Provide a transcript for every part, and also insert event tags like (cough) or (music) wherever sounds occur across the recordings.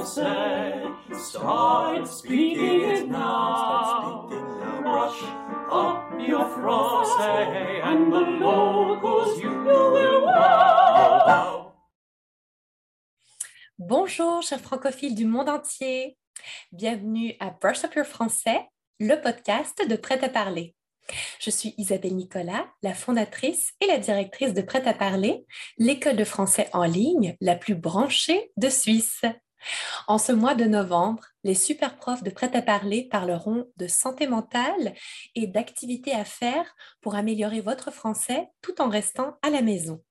français. Start speaking it now. Brush up your français and the locals you will wow. Bonjour, chers francophiles du monde entier. Bienvenue à Brush Up Your Français, le podcast de Prêt à parler. Je suis Isabelle Nicolas, la fondatrice et la directrice de Prêt à parler, l'école de français en ligne la plus branchée de Suisse. En ce mois de novembre, les super profs de Prêt à parler parleront de santé mentale et d'activités à faire pour améliorer votre français tout en restant à la maison.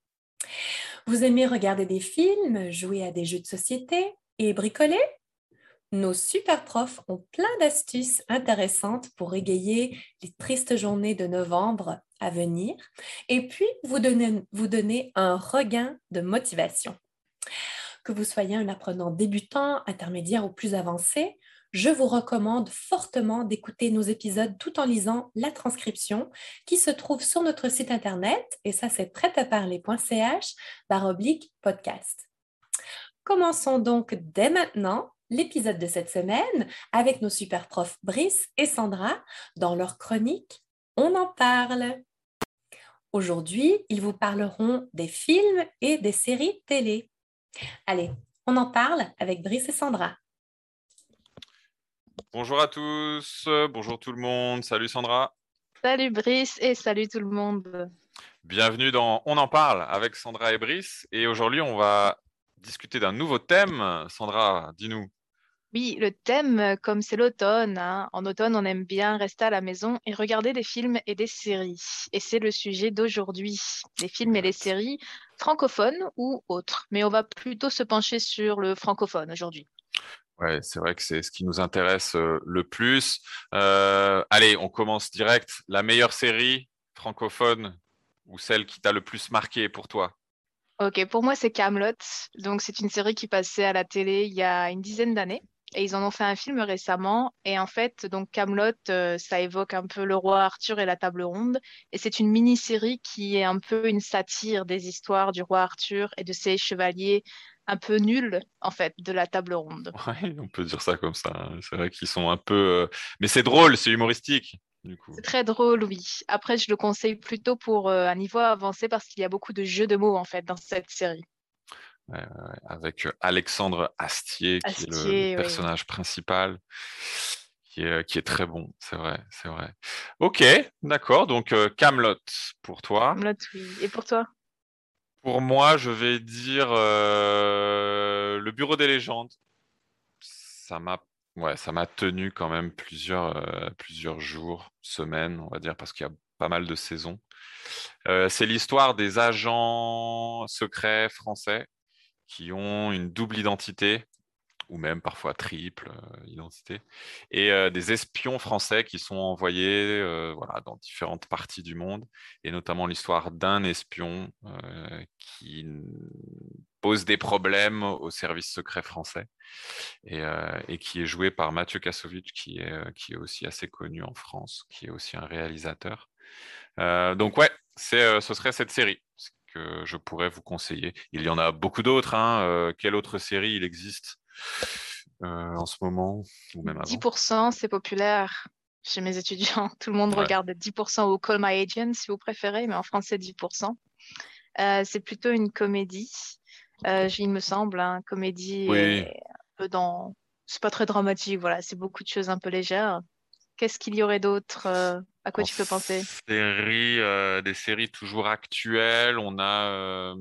Vous aimez regarder des films, jouer à des jeux de société et bricoler? Nos super profs ont plein d'astuces intéressantes pour égayer les tristes journées de novembre à venir et puis vous vous donner un regain de motivation. Que vous soyez un apprenant débutant, intermédiaire ou plus avancé, je vous recommande fortement d'écouter nos épisodes tout en lisant la transcription qui se trouve sur notre site internet, et ça c'est prêtaparler.ch oblique podcast. Commençons donc dès maintenant l'épisode de cette semaine avec nos super profs Brice et Sandra dans leur chronique On en parle. Aujourd'hui, ils vous parleront des films et des séries télé. Allez, on en parle avec Brice et Sandra. Bonjour à tous, bonjour tout le monde, salut Sandra. Salut Brice et salut tout le monde. Bienvenue dans On en parle avec Sandra et Brice. Et aujourd'hui, on va discuter d'un nouveau thème. Sandra, dis-nous. Oui, le thème, euh, comme c'est l'automne, hein, en automne, on aime bien rester à la maison et regarder des films et des séries. Et c'est le sujet d'aujourd'hui, les films et les séries francophones ou autres. Mais on va plutôt se pencher sur le francophone aujourd'hui. Ouais, c'est vrai que c'est ce qui nous intéresse euh, le plus. Euh, allez, on commence direct. La meilleure série francophone ou celle qui t'a le plus marqué pour toi? Ok, pour moi c'est Camelot. Donc c'est une série qui passait à la télé il y a une dizaine d'années. Et ils en ont fait un film récemment. Et en fait, donc Camelot, euh, ça évoque un peu le roi Arthur et la table ronde. Et c'est une mini-série qui est un peu une satire des histoires du roi Arthur et de ses chevaliers un peu nuls, en fait, de la table ronde. Ouais, on peut dire ça comme ça. Hein. C'est vrai qu'ils sont un peu. Euh, mais c'est drôle, c'est humoristique. C'est très drôle, oui. Après, je le conseille plutôt pour euh, un niveau avancé parce qu'il y a beaucoup de jeux de mots, en fait, dans cette série avec euh, Alexandre Astier, qui est le, personnage principal, qui est, qui est, très bon, c'est vrai, c'est vrai. Ok, d'accord, donc euh, Camelot pour toi. Camelot, oui. Et pour toi? Pour moi, je vais dire euh, Le Bureau des légendes. Ça m'a ouais, ça m'a tenu quand même plusieurs, plusieurs jours, semaines, on va dire, parce qu'il y a pas mal de saisons. c'est l'histoire des agents secrets français qui ont une double identité ou même parfois triple euh, identité, et euh, des espions français qui sont envoyés euh, voilà, dans différentes parties du monde, et notamment l'histoire d'un espion qui pose des problèmes au service secret français, et, qui est joué par Mathieu Kassovitch, qui est, qui est aussi assez connu en France, qui est aussi un réalisateur. donc ouais, c'est, ce serait cette série que je pourrais vous conseiller. Il y en a beaucoup d'autres. Hein. Euh, quelle autre série il existe euh, en ce moment ou même 10%, c'est populaire chez mes étudiants. (laughs) Tout le monde regarde 10% ou Call My Agent si vous préférez, mais en français 10%. Euh, c'est plutôt une comédie, il me semble, hein, comédie un peu dans... C'est pas très dramatique, voilà, c'est beaucoup de choses un peu légères. Qu'est-ce qu'il y aurait d'autre à quoi tu peux penser? série, euh, Des séries toujours actuelles. On a. Euh,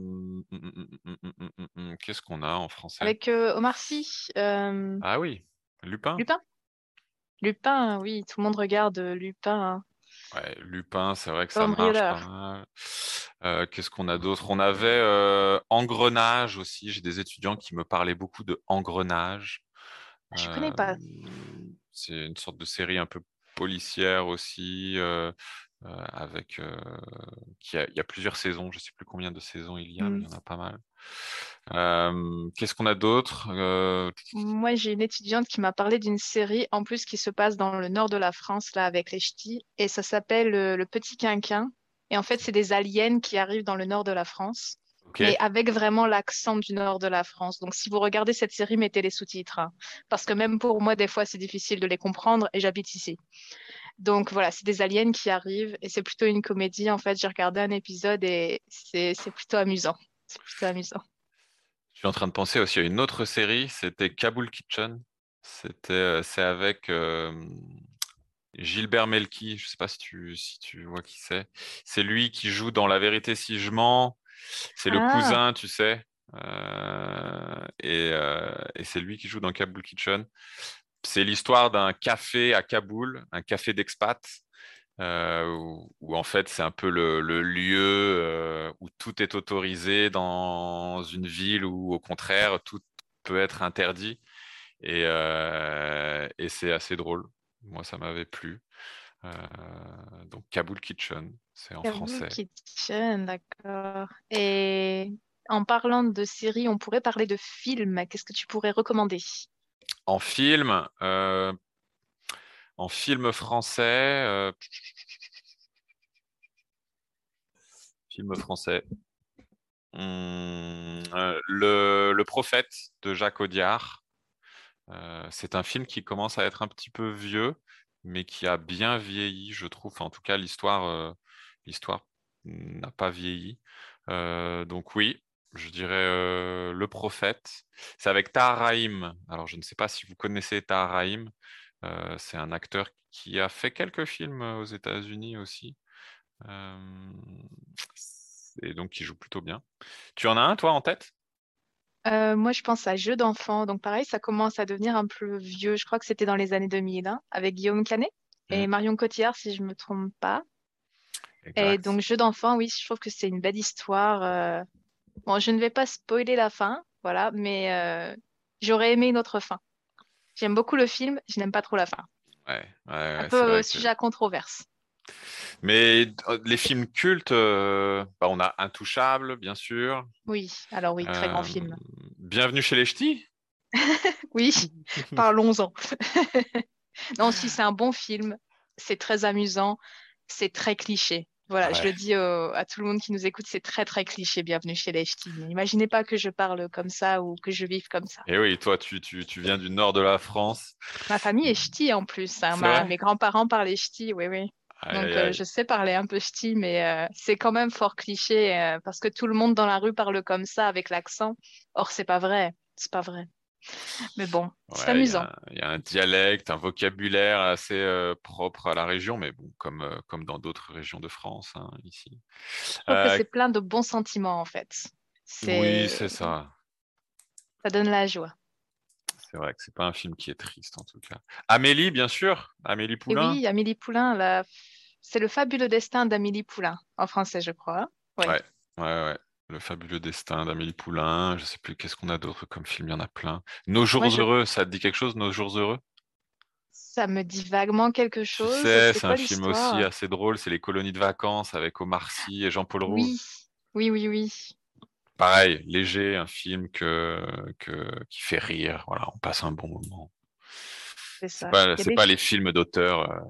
qu'est-ce qu'on a en français? Avec euh, Omar Sy. Ah oui, Lupin. Lupin? Lupin, oui, tout le monde regarde Lupin. Hein. Lupin, c'est vrai que ça marche pas mal. Qu'est-ce qu'on a d'autre? On avait Engrenage aussi. J'ai des étudiants qui me parlaient beaucoup de Engrenage. Je connais pas. C'est une sorte de série un peu policière aussi, euh, euh, avec euh, qui il y a plusieurs saisons. Je ne sais plus combien de saisons il y a, mais il y mmh. en a pas mal. Qu'est-ce qu'on a d'autre Moi, j'ai une étudiante qui m'a parlé d'une série en plus qui se passe dans le nord de la France, là, avec les ch'tis, et ça s'appelle Le Petit Quinquin. Et en fait, c'est des aliens qui arrivent dans le nord de la France. Ok. mais avec vraiment l'accent du nord de la France. Donc, si vous regardez cette série, mettez les sous-titres, hein. parce que même pour moi, des fois, c'est difficile de les comprendre et j'habite ici. Donc voilà, c'est des aliens qui arrivent et c'est plutôt une comédie. En fait, j'ai regardé un épisode et c'est plutôt amusant. C'est plutôt amusant. Je suis en train de penser aussi à une autre série, c'était Kabul Kitchen. C'était, euh, c'est avec euh, Gilbert Melki. Je sais pas si tu, si tu vois qui c'est. C'est lui qui joue dans La Vérité si je mens. C'est le Ah. cousin, tu sais. Euh, et euh, et c'est lui qui joue dans Kabul Kitchen. C'est l'histoire d'un café à Kaboul, un café d'expat, euh, où, où en fait c'est un peu le, le lieu où tout est autorisé dans une ville où au contraire tout peut être interdit. Et, et c'est assez drôle. Moi, ça m'avait plu. Euh, donc Kaboul Kitchen, c'est en Kabul français. Kitchen, d'accord. Et en parlant de séries, on pourrait parler de films. Qu'est-ce que tu pourrais recommander? En film, euh, en film français, euh, film français. Hum, euh, le, Le Prophète de Jacques Audiard. C'est un film qui commence à être un petit peu vieux, mais qui a bien vieilli, je trouve. En tout cas, l'histoire, euh, n'a pas vieilli. Euh, donc oui, je dirais euh, Le Prophète. C'est avec Tahar Rahim. Alors, je ne sais pas si vous connaissez Tahar Rahim. C'est un acteur qui a fait quelques films aux États-Unis aussi. Et donc, qui joue plutôt bien. Tu en as un, toi, en tête? Euh, moi, je pense à Jeux d'enfants. Donc, pareil, ça commence à devenir un peu vieux. Je crois que c'était dans les années 2000, hein, avec Guillaume Canet et Mhm. Marion Cotillard, si je me trompe pas. Et donc, Jeux d'enfants, oui, je trouve que c'est une belle histoire. euh. Bon, je ne vais pas spoiler la fin, voilà, mais euh, j'aurais aimé une autre fin. J'aime beaucoup le film, je n'aime pas trop la fin. Ouais, ouais, Un ouais, c'est peu vrai euh, que- sujet à controverse. Mais euh, les films cultes, euh, bah, on a Intouchable, bien sûr. Oui, alors oui, très grand Euh, film. Bienvenue chez les Ch'tis. (laughs) Oui, (laughs) parlons-en. (laughs) Non, si c'est un bon film, c'est très amusant, c'est très cliché. Voilà, je le dis euh, à tout le monde qui nous écoute, c'est très très cliché. Bienvenue chez les ch'tis. N'imaginez pas que je parle comme ça ou que je vive comme ça. Et oui, toi, tu, tu, tu viens du nord de la France. Ma famille est ch'ti en plus. hein. Ma- mes grands-parents parlaient ch'ti, oui, oui. Aïe, Donc aïe, euh, je sais parler un peu ch'ti, mais euh, c'est quand même fort cliché euh, parce que tout le monde dans la rue parle comme ça avec l'accent. Or, c'est pas vrai. C'est pas vrai. Mais bon, c'est Ouais, amusant. Il y, a un dialecte, un vocabulaire assez euh, propre à la région, mais bon, comme, euh, comme dans d'autres régions de France, hein, ici. Je trouve que c'est plein de bons sentiments en fait. Oui, c'est ça. ça donne la joie. C'est vrai que c'est pas un film qui est triste, en tout cas. Amélie, bien sûr. Amélie Et Poulain. oui, Amélie Poulain, la- c'est le fabuleux destin d'Amélie Poulain, en français, je crois. Ouais. Ouais, ouais, ouais. Le fabuleux destin d'Amélie Poulain. Je sais plus, qu'est-ce qu'on a d'autre comme film? Il y en a plein. Nos jours Moi, je- heureux, ça te dit quelque chose, Nos jours heureux? Ça me dit vaguement quelque Tu chose. sais, C'est un film aussi assez drôle. C'est les colonies de vacances avec Omar Sy et Jean-Paul Rouve. Oui, oui, oui, oui. Pareil, léger, un film que, que, qui fait rire. Voilà, on passe un bon moment. C'est ça. Pas, c'est des pas les films d'auteur. euh,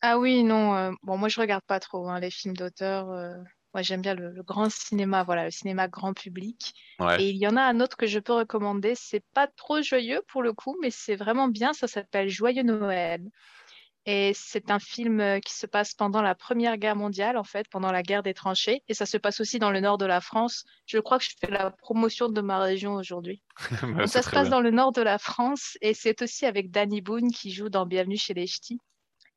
Ah oui, non. euh, bon, moi, je regarde pas trop hein, les films d'auteur. euh, moi, j'aime bien le, le grand cinéma, voilà, le cinéma grand public. Ouais. Et il y en a un autre que je peux recommander. C'est pas trop joyeux pour le coup, mais c'est vraiment bien. Ça s'appelle Joyeux Noël. Et c'est un film euh, qui se passe pendant la Première Guerre mondiale, en fait, pendant la guerre des tranchées. Et ça se passe aussi dans le nord de la France. Je crois que je fais la promotion de ma région aujourd'hui. (laughs) C'est ça se passe bien. dans le nord de la France et c'est aussi avec Danny Boone qui joue dans Bienvenue chez les Ch'tis.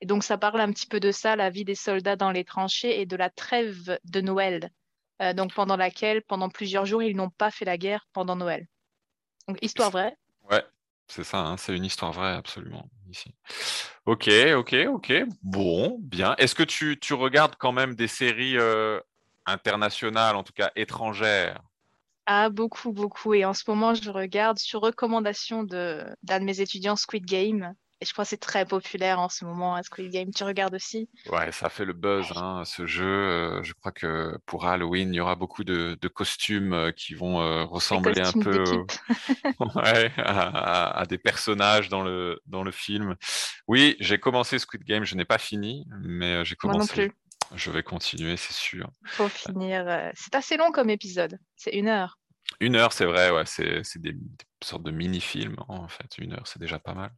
Et donc ça parle un petit peu de ça, la vie des soldats dans les tranchées et de la trêve de Noël, euh, donc pendant laquelle, pendant plusieurs jours, ils n'ont pas fait la guerre pendant Noël. Donc histoire vraie. Ouais, c'est ça, hein, c'est une histoire vraie, absolument, ici. Ok, ok, ok. Bon, bien. Est-ce que tu, tu regardes quand même des séries internationales, en tout cas étrangères? Ah, beaucoup, beaucoup. Et en ce moment, je regarde sur recommandation de d'un de mes étudiants Squid Game. Je crois que c'est très populaire en ce moment, hein, Squid Game. Tu regardes aussi? Ouais, ça fait le buzz, hein, ce jeu. euh, je crois que pour Halloween, il y aura beaucoup de, de costumes euh, qui vont euh, ressembler un peu (laughs) ouais, à, à- à des personnages dans le, dans le film. Oui, j'ai commencé Squid Game, je n'ai pas fini, mais j'ai Moi non commencé. plus. Je vais continuer, c'est sûr. Faut finir. C'est assez long comme épisode. C'est une heure. Une heure, c'est vrai, ouais, c'est des, des sortes de mini-films, en fait. Une heure, c'est déjà pas mal.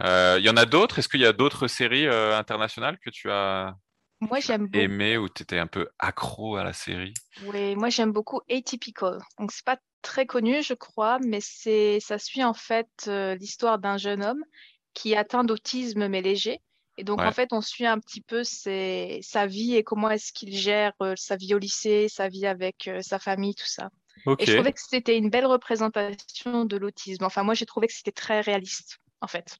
Euh, Il y en a d'autres? Est-ce qu'il y a d'autres séries euh, internationales que tu as Moi, j'aime aimées ou tu étais un peu accro à la série? Oui, moi j'aime beaucoup Atypical. Donc c'est pas très connu, je crois, mais c'est ça suit en fait euh, l'histoire d'un jeune homme qui est atteint d'autisme mais léger. Et donc en fait, on suit un petit peu ses- sa vie et comment est-ce qu'il gère euh, sa vie au lycée, sa vie avec euh, sa famille, tout ça. Et je trouvais que c'était une belle représentation de l'autisme. Enfin, moi j'ai trouvé que c'était très réaliste en fait.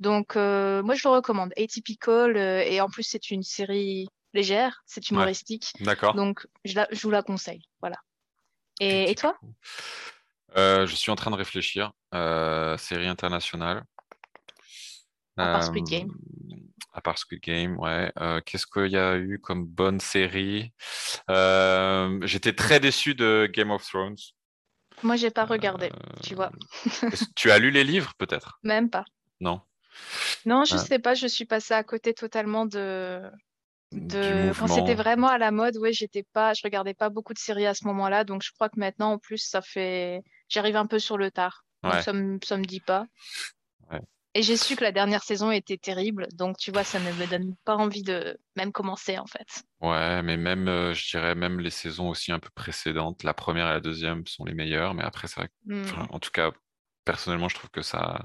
Donc euh, moi je le recommande. Atypical euh, et en plus c'est une série légère, c'est humoristique. d'accord. Donc, je, la- je vous la conseille. Voilà. Et, et toi? Euh, je suis en train de réfléchir. Série internationale. À part Squid Game. À part Squid Game, ouais. Qu'est-ce qu'il y a eu comme bonne série? Euh, j'étais très déçu de Game of Thrones. Moi, j'ai pas regardé, Euh, tu vois. (laughs) tu as lu les livres, peut-être? Même pas. Non. Non, je Ah. sais pas, je suis passée à côté totalement de. Quand c'était vraiment à la mode, ouais, j'étais pas, je regardais pas beaucoup de séries à ce moment-là, donc je crois que maintenant, en plus, ça fait, j'arrive un peu sur le tard. Donc ça me, ça me dit pas. Et j'ai su que la dernière saison était terrible, donc tu vois, ça ne me donne pas envie de même commencer, en fait. Ouais, mais même, euh, je dirais même les saisons aussi un peu précédentes, la première et la deuxième sont les meilleures, mais après, c'est vrai que, Hmm. enfin, en tout cas, personnellement, je trouve que ça,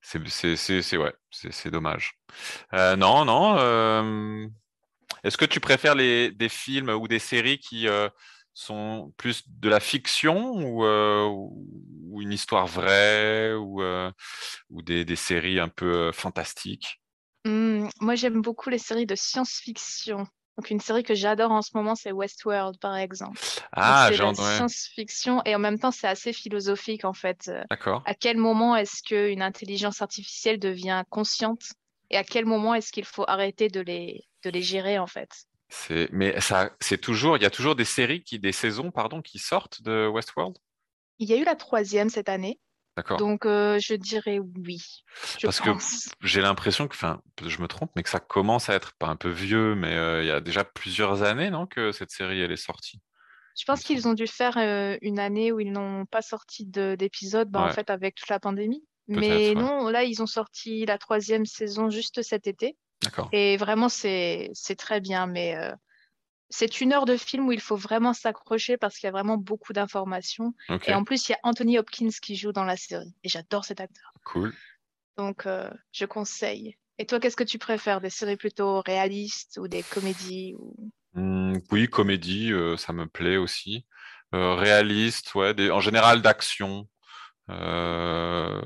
c'est, c'est, c'est, c'est- ouais, c'est, c'est dommage. Euh, non, non. euh, Est-ce que tu préfères les, des films ou des séries qui sont plus de la fiction ou, euh, ou une histoire vraie ou, euh, ou des, des séries un peu euh, fantastiques? Hmm, moi, j'aime beaucoup les séries de science-fiction. Donc, une série que j'adore en ce moment, c'est Westworld, par exemple. Ah, c'est j'ai la ent- ouais, science-fiction et en même temps, c'est assez philosophique, en fait. D'accord. À quel moment est-ce qu'une intelligence artificielle devient consciente et à quel moment est-ce qu'il faut arrêter de les, de les gérer, en fait? C'est, mais ça, c'est toujours, il y a toujours des séries qui, des saisons, pardon, qui sortent de Westworld? Il y a eu la troisième cette année, D'accord. donc euh, je dirais oui, je Parce que (laughs) j'ai l'impression que, enfin, je me trompe, mais que ça commence à être pas un peu vieux, mais euh, il y a déjà plusieurs années, non, que cette série, elle est sortie? Je pense qu'ils ont dû faire euh, une année où ils n'ont pas sorti de- d'épisode, bah, en fait, avec toute la pandémie. Mais ouais. non, là, ils ont sorti la troisième saison juste cet été. Et vraiment, c'est très bien. Mais euh, c'est une heure de film où il faut vraiment s'accrocher parce qu'il y a vraiment beaucoup d'informations. Et en plus, il y a Anthony Hopkins qui joue dans la série. Et j'adore cet acteur. Cool. Donc, euh, je conseille. Et toi, qu'est-ce que tu préfères? Des séries plutôt réalistes ou des comédies ou... Hmm, oui, comédie, euh, ça me plaît aussi. Réaliste, ouais, des- en général d'action. Euh,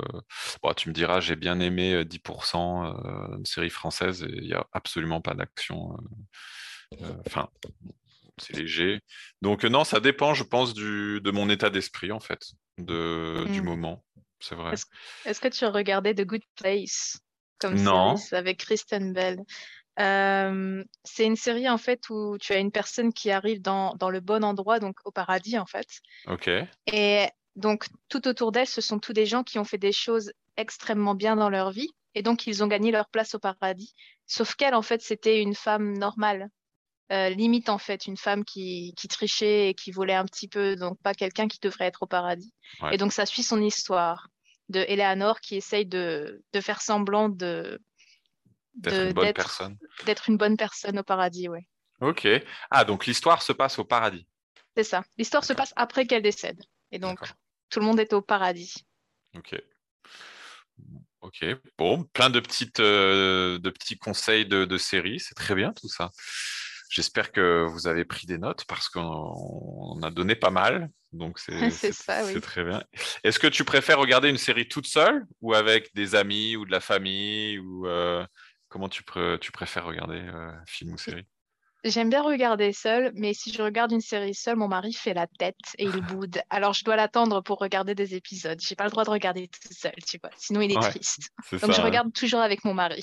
bon, tu me diras, j'ai bien aimé euh, 10%, euh, une série française, et il n'y a absolument pas d'action. euh, Enfin, c'est léger. Donc, non, ça dépend, je pense, du, de mon état d'esprit, en fait, de, du Mm. moment. C'est vrai. Est-ce est-ce que tu regardé The Good Place comme Non. série avec Kristen Bell? Euh, c'est une série en fait où tu as une personne qui arrive dans, dans le bon endroit, donc au paradis en fait. Ok. Et donc tout autour d'elle, ce sont tous des gens qui ont fait des choses extrêmement bien dans leur vie et donc ils ont gagné leur place au paradis. Sauf qu'elle en fait c'était une femme normale, Euh, limite en fait une femme qui, qui trichait et qui volait un petit peu, donc pas quelqu'un qui devrait être au paradis. Ouais. Et donc ça suit son histoire de Eleanor qui essaye de, de faire semblant de D'être une bonne personne. d'être une bonne personne au paradis, ouais. Ok. Ah, donc l'histoire se passe au paradis. C'est ça. L'histoire se passe après qu'elle décède. Et donc tout le monde est au paradis. Ok. Ok. Bon, plein de petites, euh, de petits conseils de, de séries. C'est très bien tout ça. J'espère que vous avez pris des notes parce qu'on on a donné pas mal. Donc c'est (laughs) C'est oui. très bien. Est-ce que tu préfères regarder une série toute seule ou avec des amis ou de la famille ou euh, comment tu préfères regarder euh, film ou série? J'aime bien regarder seule, mais si je regarde une série seule, mon mari fait la tête et il (laughs) boude. Alors je dois l'attendre pour regarder des épisodes. J'ai pas le droit de regarder tout seul, tu vois. Sinon il est Ouais. triste. C'est Donc je hein. regarde toujours avec mon mari.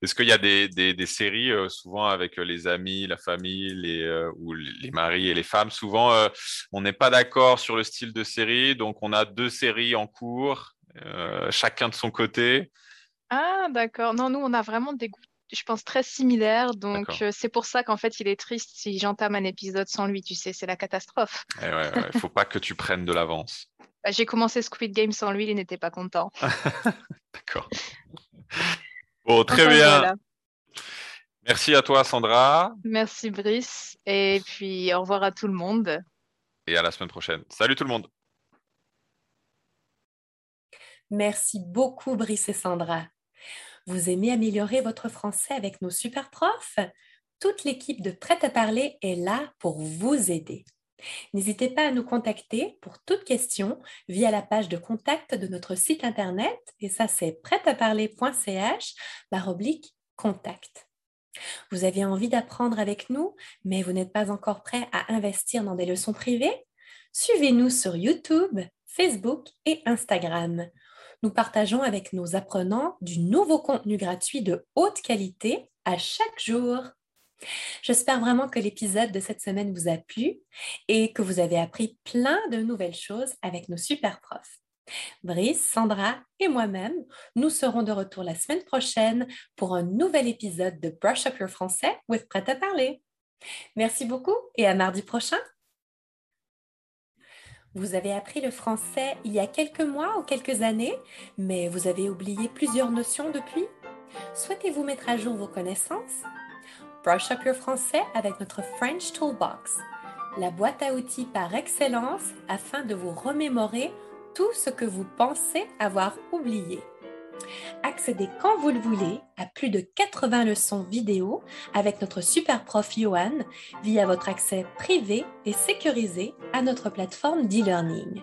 Est-ce qu'il y a des, des, des séries, euh, souvent avec euh, les amis, la famille, les, euh, ou les les maris et les femmes, souvent on n'est pas d'accord sur le style de série, donc on a deux séries en cours, chacun de son côté. Ah, d'accord. Non, nous, on a vraiment des goûts je pense, très similaire. Donc, euh, c'est pour ça qu'en fait, il est triste si j'entame un épisode sans lui. Tu sais, c'est la catastrophe. Eh ouais, ouais, faut pas que tu prennes de l'avance. (laughs) Bah, j'ai commencé Squid Game sans lui, il n'était pas content. (laughs) D'accord. Bon, très Enfin, bien. voilà. Merci à toi, Sandra, Merci, Brice. Et puis, au revoir à tout le monde. et à la semaine prochaine. Salut tout le monde. Merci beaucoup, Brice et Sandra. Vous aimez améliorer votre français avec nos super profs? Toute l'équipe de Prêt à parler est là pour vous aider. N'hésitez pas à nous contacter pour toute question via la page de contact de notre site internet et ça c'est prêtaparler.ch oblique contact. Vous avez envie d'apprendre avec nous, mais vous n'êtes pas encore prêt à investir dans des leçons privées? Suivez-nous sur YouTube, Facebook et Instagram. Nous partageons avec nos apprenants du nouveau contenu gratuit de haute qualité à chaque jour. J'espère vraiment que l'épisode de cette semaine vous a plu et que vous avez appris plein de nouvelles choses avec nos super profs. Brice, Sandra et moi-même, nous serons de retour la semaine prochaine pour un nouvel épisode de Brush Up Your Français with Prêt à parler. Merci beaucoup et à mardi prochain. Vous avez appris le français il y a quelques mois ou quelques années, mais vous avez oublié plusieurs notions depuis Souhaitez-vous mettre à jour vos connaissances? Brush Up Your Français avec notre French Toolbox, la boîte à outils par excellence afin de vous remémorer tout ce que vous pensez avoir oublié. Accédez quand vous le voulez à plus de 80 leçons vidéo avec notre super prof Johan via votre accès privé et sécurisé à notre plateforme d'e-learning.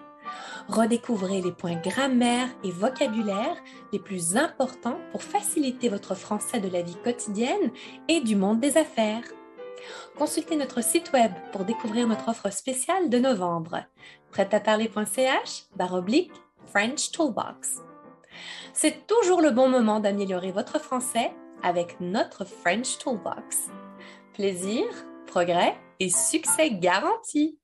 Redécouvrez les points grammaire et vocabulaire les plus importants pour faciliter votre français de la vie quotidienne et du monde des affaires. Consultez notre site web pour découvrir notre offre spéciale de novembre. prêtaparler.ch oblique French Toolbox. C'est toujours le bon moment d'améliorer votre français avec notre French Toolbox. Plaisir, progrès et succès garantis.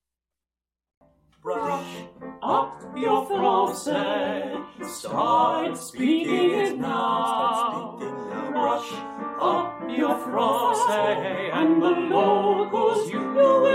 Brush up your français. Start speaking it now. Brush up your français, and the locals you will